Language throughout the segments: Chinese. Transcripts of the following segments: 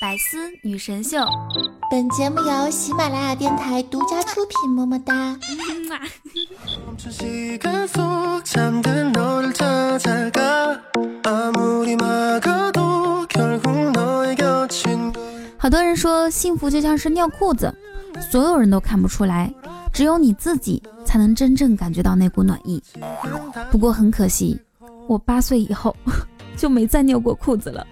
百思女神秀，本节目由喜马拉雅电台独家出品，么么哒。好多人说幸福就像是尿裤子，所有人都看不出来，只有你自己才能真正感觉到那股暖意。不过很可惜，我八岁以后 就没再尿过裤子了。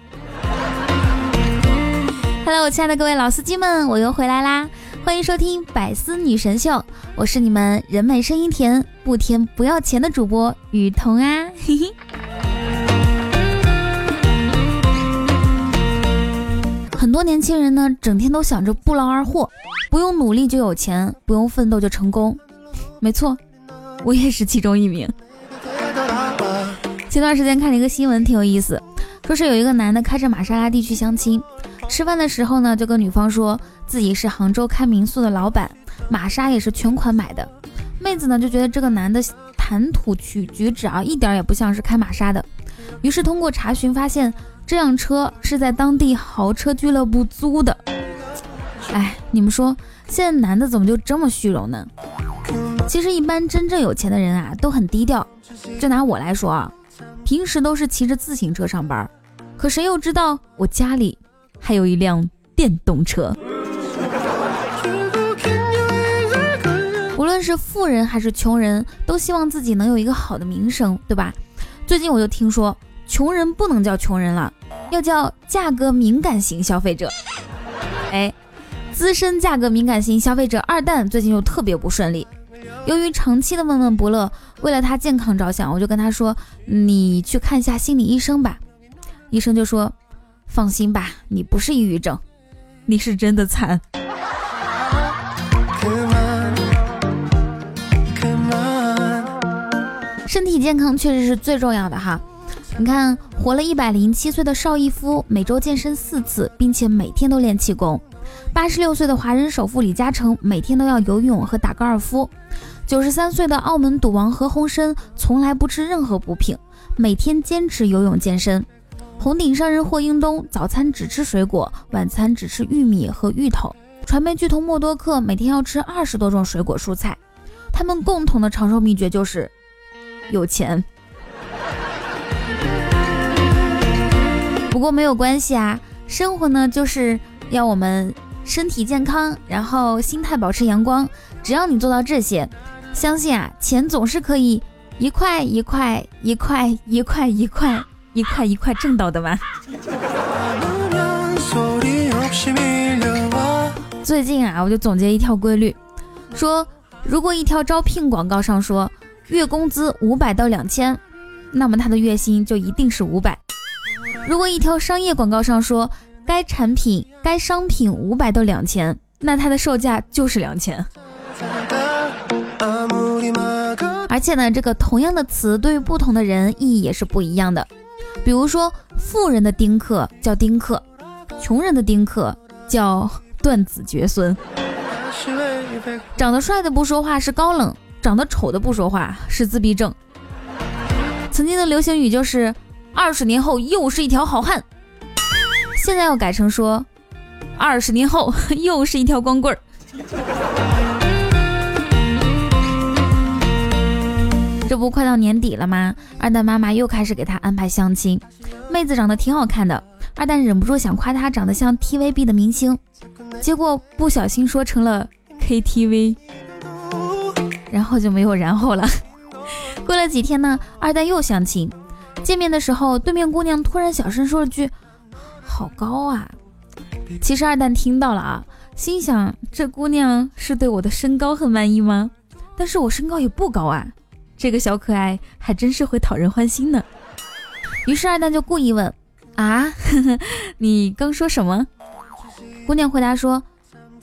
Hello，我亲爱的各位老司机们，我又回来啦！欢迎收听百思女神秀，我是你们人美声音甜、不甜不要钱的主播雨桐啊！嘿嘿。很多年轻人呢，整天都想着不劳而获，不用努力就有钱，不用奋斗就成功。没错，我也是其中一名。前段时间看了一个新闻，挺有意思，说是有一个男的开着玛莎拉蒂去相亲。吃饭的时候呢，就跟女方说自己是杭州开民宿的老板，玛莎也是全款买的。妹子呢就觉得这个男的谈吐举举止啊，一点也不像是开玛莎的。于是通过查询发现，这辆车是在当地豪车俱乐部租的。哎，你们说现在男的怎么就这么虚荣呢？其实一般真正有钱的人啊都很低调。就拿我来说啊，平时都是骑着自行车上班，可谁又知道我家里？还有一辆电动车。无论是富人还是穷人，都希望自己能有一个好的名声，对吧？最近我就听说，穷人不能叫穷人了，要叫价格敏感型消费者。哎，资深价格敏感型消费者二蛋最近就特别不顺利，由于长期的闷闷不乐，为了他健康着想，我就跟他说：“你去看一下心理医生吧。”医生就说。放心吧，你不是抑郁症，你是真的惨。身体健康确实是最重要的哈。你看，活了一百零七岁的邵逸夫，每周健身四次，并且每天都练气功；八十六岁的华人首富李嘉诚，每天都要游泳和打高尔夫；九十三岁的澳门赌王何鸿燊，从来不吃任何补品，每天坚持游泳健身。红顶商人霍英东早餐只吃水果，晚餐只吃玉米和芋头。传媒巨头默多克每天要吃二十多种水果蔬菜。他们共同的长寿秘诀就是有钱。不过没有关系啊，生活呢就是要我们身体健康，然后心态保持阳光。只要你做到这些，相信啊，钱总是可以一块一块一块一块一块。一块一块挣到的吗？最近啊，我就总结一条规律，说如果一条招聘广告上说月工资五百到两千，那么他的月薪就一定是五百；如果一条商业广告上说该产品该商品五百到两千，那它的售价就是两千。而且呢，这个同样的词对于不同的人意义也是不一样的。比如说，富人的丁克叫丁克，穷人的丁克叫断子绝孙。长得帅的不说话是高冷，长得丑的不说话是自闭症。曾经的流行语就是“二十年后又是一条好汉”，现在要改成说“二十年后又是一条光棍儿”。这不快到年底了吗？二蛋妈妈又开始给他安排相亲，妹子长得挺好看的，二蛋忍不住想夸她长得像 TVB 的明星，结果不小心说成了 KTV，然后就没有然后了。过了几天呢，二蛋又相亲，见面的时候，对面姑娘突然小声说了句：“好高啊！”其实二蛋听到了啊，心想这姑娘是对我的身高很满意吗？但是我身高也不高啊。这个小可爱还真是会讨人欢心呢。于是二蛋就故意问：“啊，你刚说什么？”姑娘回答说：“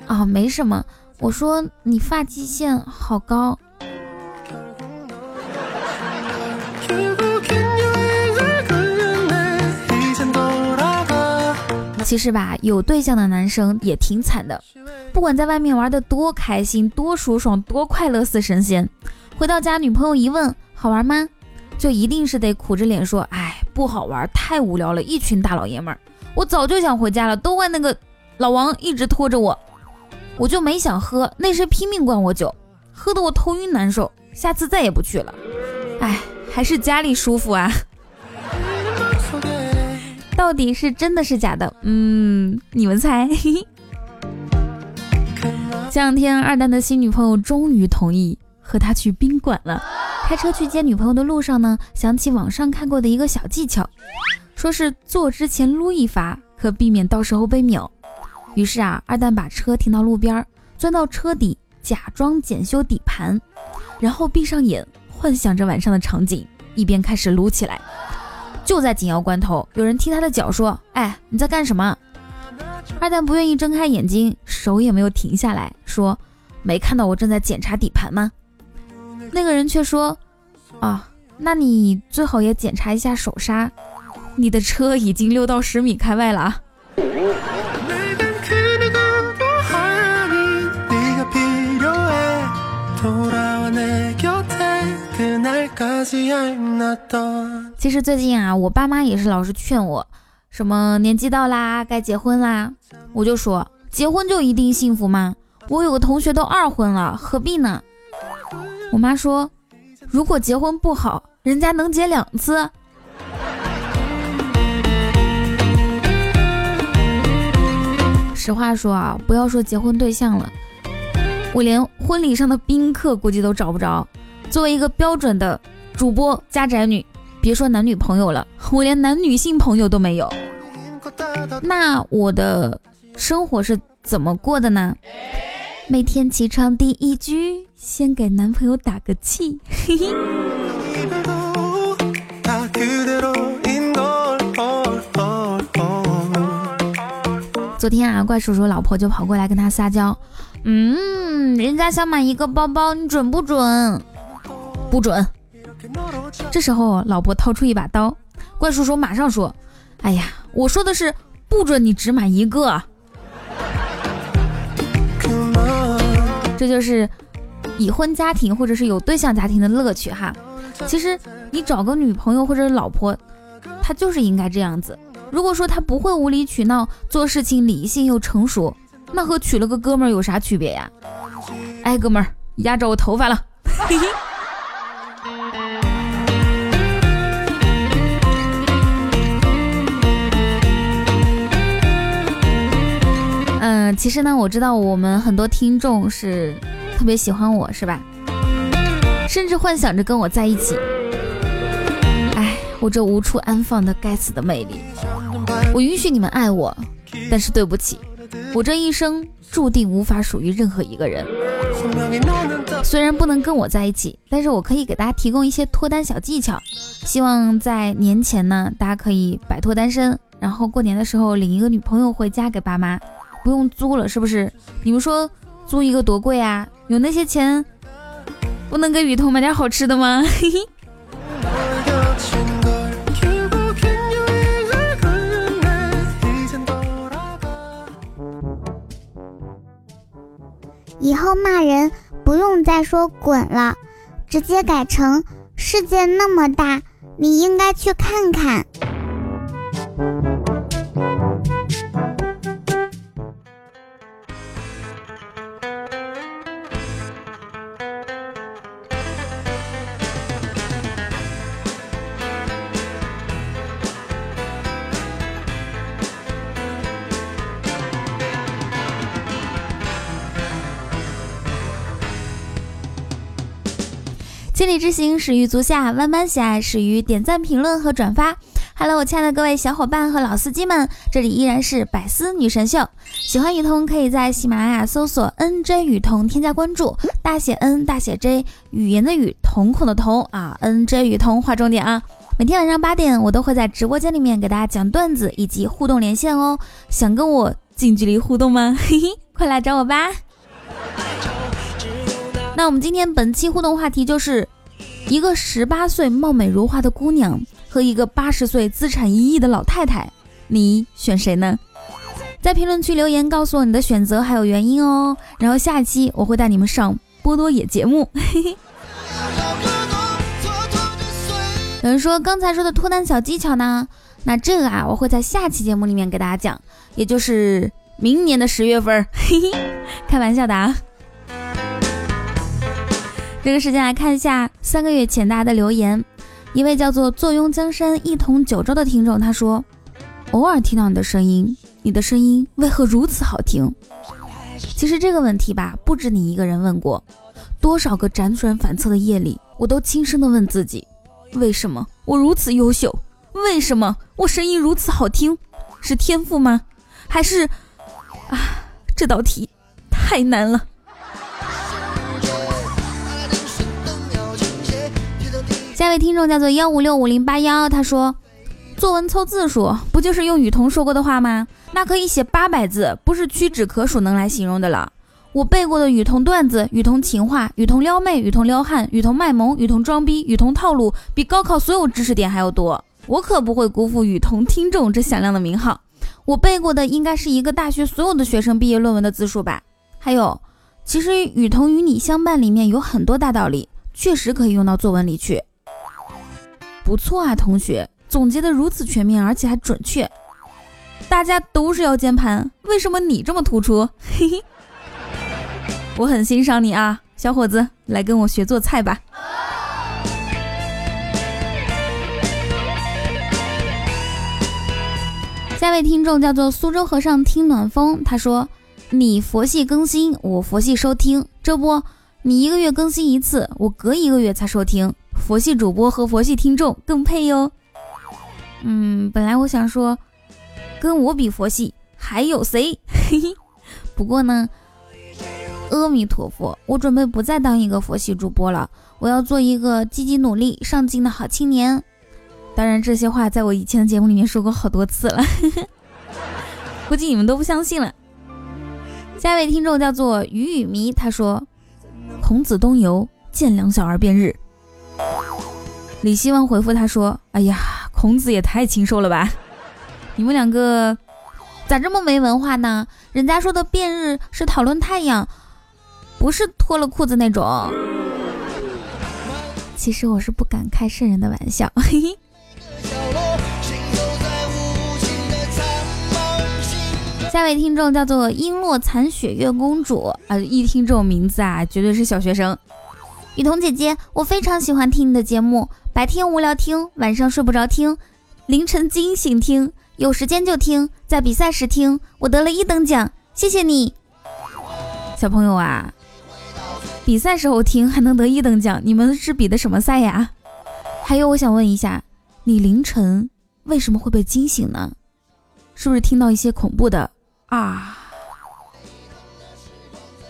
啊，没什么。我说你发际线好高。”其实吧，有对象的男生也挺惨的，不管在外面玩的多开心、多舒爽、多快乐似神仙。回到家，女朋友一问好玩吗，就一定是得苦着脸说：“哎，不好玩，太无聊了，一群大老爷们儿。”我早就想回家了，都怪那个老王一直拖着我，我就没想喝，那时拼命灌我酒，喝得我头晕难受，下次再也不去了。哎，还是家里舒服啊。到底是真的是假的？嗯，你们猜。前两天，二蛋的新女朋友终于同意和他去宾馆了。开车去接女朋友的路上呢，想起网上看过的一个小技巧，说是坐之前撸一发，可避免到时候被秒。于是啊，二蛋把车停到路边，钻到车底，假装检修底盘，然后闭上眼，幻想着晚上的场景，一边开始撸起来。就在紧要关头，有人踢他的脚，说：“哎，你在干什么？”二蛋不愿意睁开眼睛，手也没有停下来，说：“没看到我正在检查底盘吗？”那个人却说：“啊，那你最好也检查一下手刹，你的车已经溜到十米开外了啊。”其实最近啊，我爸妈也是老是劝我，什么年纪到啦，该结婚啦。我就说，结婚就一定幸福吗？我有个同学都二婚了，何必呢？我妈说，如果结婚不好，人家能结两次。实话说啊，不要说结婚对象了，我连婚礼上的宾客估计都找不着。作为一个标准的主播家宅女，别说男女朋友了，我连男女性朋友都没有。那我的生活是怎么过的呢？每天起床第一句，先给男朋友打个气。嘿嘿。昨天啊，怪叔叔老婆就跑过来跟他撒娇，嗯，人家想买一个包包，你准不准？不准！这时候，老婆掏出一把刀，怪叔叔马上说：“哎呀，我说的是不准你只买一个。”这就是已婚家庭或者是有对象家庭的乐趣哈。其实你找个女朋友或者老婆，她就是应该这样子。如果说她不会无理取闹，做事情理性又成熟，那和娶了个哥们儿有啥区别呀？哎，哥们儿，压着我头发了。其实呢，我知道我们很多听众是特别喜欢我，是吧？甚至幻想着跟我在一起。哎，我这无处安放的该死的魅力，我允许你们爱我，但是对不起，我这一生注定无法属于任何一个人。虽然不能跟我在一起，但是我可以给大家提供一些脱单小技巧。希望在年前呢，大家可以摆脱单身，然后过年的时候领一个女朋友回家给爸妈。不用租了，是不是？你们说租一个多贵啊？有那些钱，不能给雨桐买点好吃的吗？以后骂人不用再说滚了，直接改成世界那么大，你应该去看看。千里之行，始于足下；万般喜爱，始于点赞、评论和转发。Hello，我亲爱的各位小伙伴和老司机们，这里依然是百思女神秀。喜欢雨桐，可以在喜马拉雅搜索 “nj 雨桐”，添加关注。大写 N，大写 J，语言的语，瞳孔的瞳啊，nj 雨桐，划重点啊！每天晚上八点，我都会在直播间里面给大家讲段子以及互动连线哦。想跟我近距离互动吗？嘿嘿，快来找我吧！那我们今天本期互动话题就是一个十八岁貌美如花的姑娘和一个八十岁资产一亿的老太太，你选谁呢？在评论区留言告诉我你的选择还有原因哦。然后下一期我会带你们上波多野节目。有人说刚才说的脱单小技巧呢，那这个啊，我会在下期节目里面给大家讲，也就是明年的十月份。嘿嘿，开玩笑的啊。这个时间来看一下三个月前大家的留言，一位叫做坐拥江山一统九州的听众，他说：“偶尔听到你的声音，你的声音为何如此好听？”其实这个问题吧，不止你一个人问过，多少个辗转反侧的夜里，我都轻声的问自己：为什么我如此优秀？为什么我声音如此好听？是天赋吗？还是啊，这道题太难了。一位听众叫做幺五六五零八幺，他说：“作文凑字数，不就是用雨桐说过的话吗？那可以写八百字，不是屈指可数能来形容的了。我背过的雨桐段子、雨桐情话、雨桐撩妹、雨桐撩汉、雨桐卖萌、雨桐装逼、雨桐套路，比高考所有知识点还要多。我可不会辜负雨桐听众这响亮的名号。我背过的应该是一个大学所有的学生毕业论文的字数吧。还有，其实雨桐与你相伴里面有很多大道理，确实可以用到作文里去。”不错啊，同学，总结的如此全面，而且还准确。大家都是腰间盘，为什么你这么突出？嘿嘿，我很欣赏你啊，小伙子，来跟我学做菜吧。下位听众叫做苏州和尚听暖风，他说：“你佛系更新，我佛系收听，这不，你一个月更新一次，我隔一个月才收听。”佛系主播和佛系听众更配哟。嗯，本来我想说，跟我比佛系还有谁？嘿嘿。不过呢，阿弥陀佛，我准备不再当一个佛系主播了，我要做一个积极努力、上进的好青年。当然，这些话在我以前的节目里面说过好多次了，估计你们都不相信了。下一位听众叫做雨雨迷，他说：“孔子东游，见两小儿辩日。”李希望回复他说：“哎呀，孔子也太禽兽了吧！你们两个咋这么没文化呢？人家说的变日是讨论太阳，不是脱了裤子那种。其实我是不敢开圣人的玩笑。”嘿嘿。下位听众叫做璎珞残雪月公主啊，一听这种名字啊，绝对是小学生。雨桐姐姐，我非常喜欢听你的节目，白天无聊听，晚上睡不着听，凌晨惊醒听，有时间就听，在比赛时听。我得了一等奖，谢谢你，小朋友啊！比赛时候听还能得一等奖，你们是比的什么赛呀？还有，我想问一下，你凌晨为什么会被惊醒呢？是不是听到一些恐怖的啊？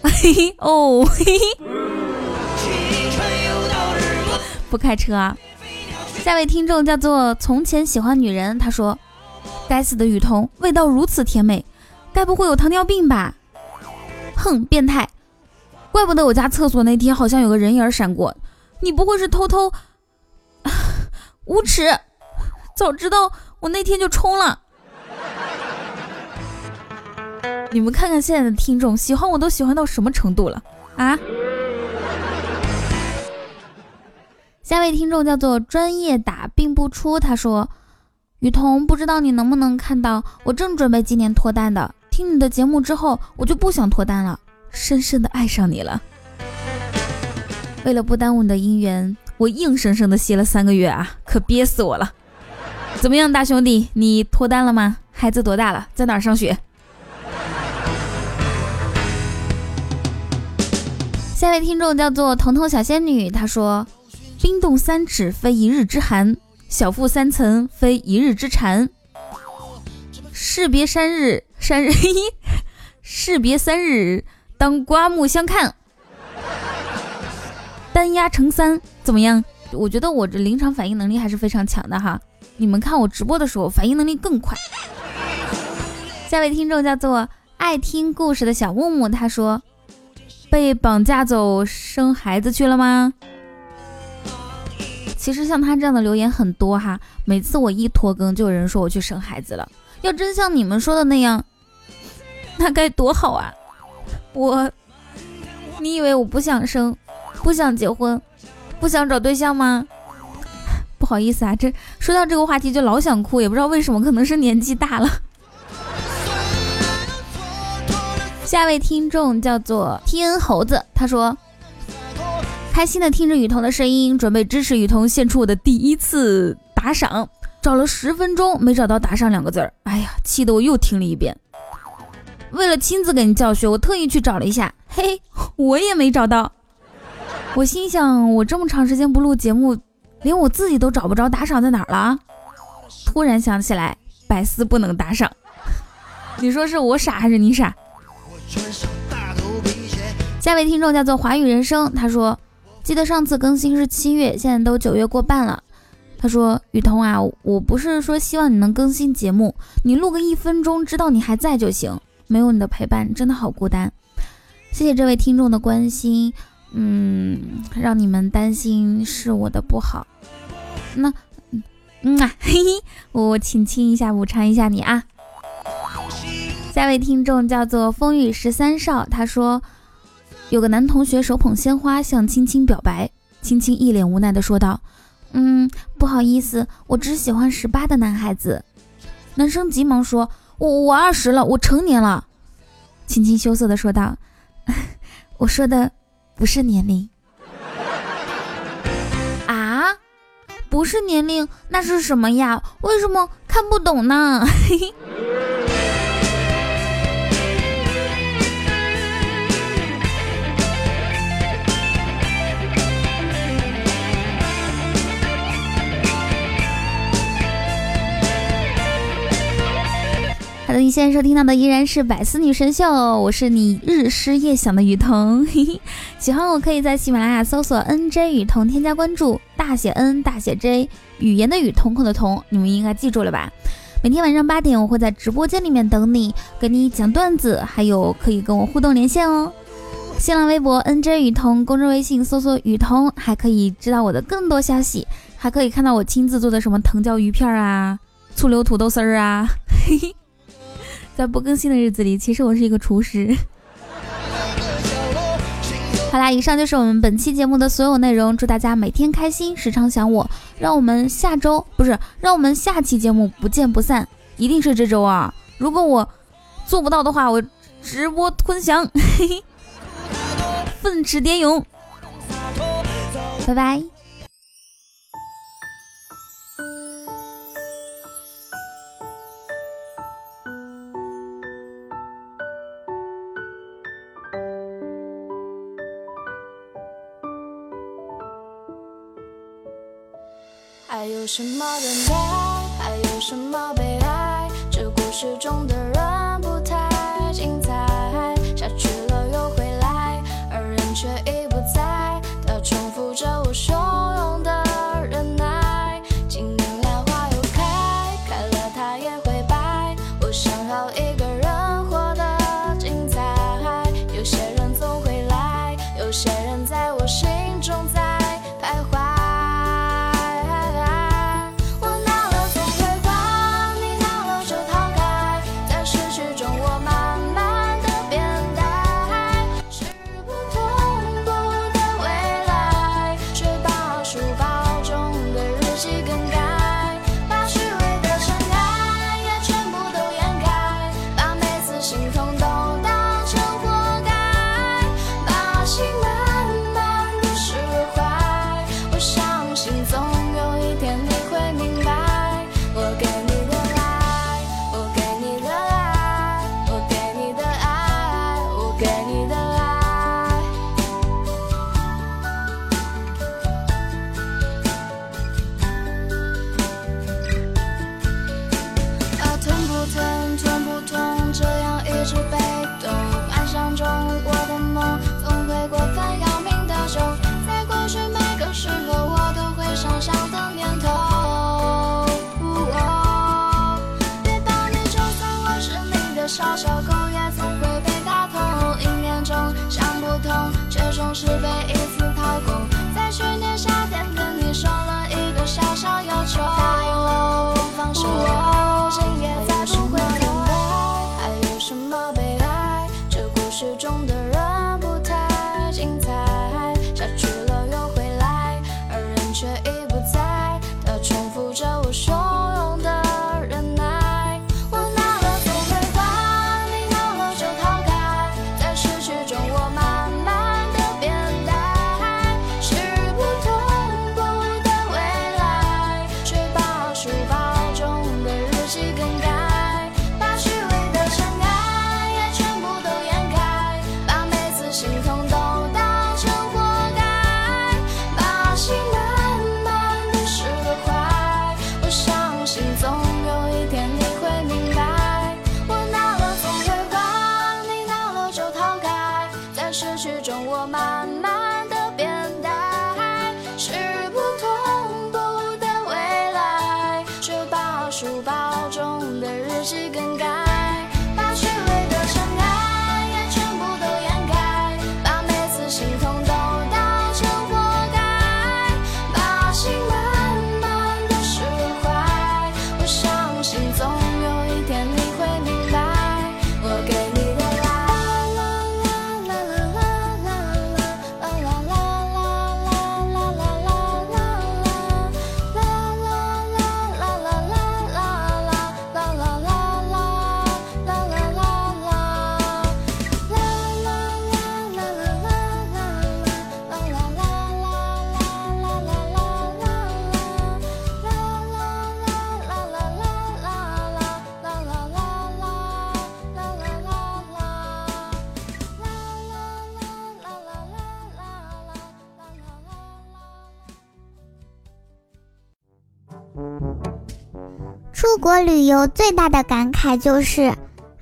嘿 嘿哦嘿嘿。不开车啊！下位听众叫做从前喜欢女人，他说：“该死的雨桐，味道如此甜美，该不会有糖尿病吧？”哼，变态！怪不得我家厕所那天好像有个人影闪过，你不会是偷偷？无耻！早知道我那天就冲了。你们看看现在的听众，喜欢我都喜欢到什么程度了啊？下位听众叫做专业打并不出，他说：“雨桐，不知道你能不能看到，我正准备今年脱单的。听你的节目之后，我就不想脱单了，深深的爱上你了。为了不耽误你的姻缘，我硬生生的歇了三个月啊，可憋死我了。怎么样，大兄弟，你脱单了吗？孩子多大了？在哪儿上学？”下位听众叫做彤彤小仙女，她说。冰冻三尺非一日之寒，小腹三层非一日之馋。士别三日，三日 士别三日，当刮目相看。单压成三，怎么样？我觉得我这临场反应能力还是非常强的哈。你们看我直播的时候，反应能力更快。下位听众叫做爱听故事的小木木，他说：“被绑架走生孩子去了吗？”其实像他这样的留言很多哈，每次我一拖更，就有人说我去生孩子了。要真像你们说的那样，那该多好啊！我，你以为我不想生，不想结婚，不想找对象吗？不好意思啊，这说到这个话题就老想哭，也不知道为什么，可能是年纪大了。下位听众叫做天猴子，他说：“开心的听着雨桐的声音，准备支持雨桐献出我的第一次打赏，找了十分钟没找到打赏两个字儿，哎呀，气得我又听了一遍。为了亲自给你教学，我特意去找了一下，嘿，我也没找到。我心想，我这么长时间不录节目，连我自己都找不着打赏在哪儿了。突然想起来，百思不能打赏，你说是我傻还是你傻？”下位听众叫做华语人生，他说：“记得上次更新是七月，现在都九月过半了。”他说：“雨桐啊，我不是说希望你能更新节目，你录个一分钟，知道你还在就行。没有你的陪伴，真的好孤单。谢谢这位听众的关心，嗯，让你们担心是我的不好。那，嗯啊，嘿嘿，我请亲一下，补偿一下你啊。”下位听众叫做风雨十三少，他说有个男同学手捧鲜花向青青表白，青青一脸无奈的说道：“嗯，不好意思，我只喜欢十八的男孩子。”男生急忙说：“我我二十了，我成年了。”青青羞涩的说道：“ 我说的不是年龄啊，不是年龄，那是什么呀？为什么看不懂呢？”嘿嘿。好的，你现在收听到的依然是百思女神秀，我是你日思夜想的雨桐。喜欢我可以在喜马拉雅搜索 NJ 雨桐，添加关注，大写 N 大写 J，语言的语，瞳孔的瞳，你们应该记住了吧？每天晚上八点，我会在直播间里面等你，跟你讲段子，还有可以跟我互动连线哦。新浪微博 NJ 雨桐，公众微信搜索雨桐，还可以知道我的更多消息，还可以看到我亲自做的什么藤椒鱼片啊，醋溜土豆丝儿啊，嘿嘿。在不更新的日子里，其实我是一个厨师。好啦，以上就是我们本期节目的所有内容。祝大家每天开心，时常想我。让我们下周不是，让我们下期节目不见不散。一定是这周啊！如果我做不到的话，我直播吞翔，嘿嘿奋驰蝶勇。拜拜。还有什么等待？还有什么悲哀？这故事中的失去中我慢国旅游最大的感慨就是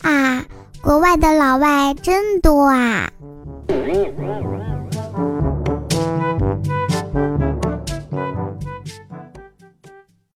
啊，国外的老外真多啊。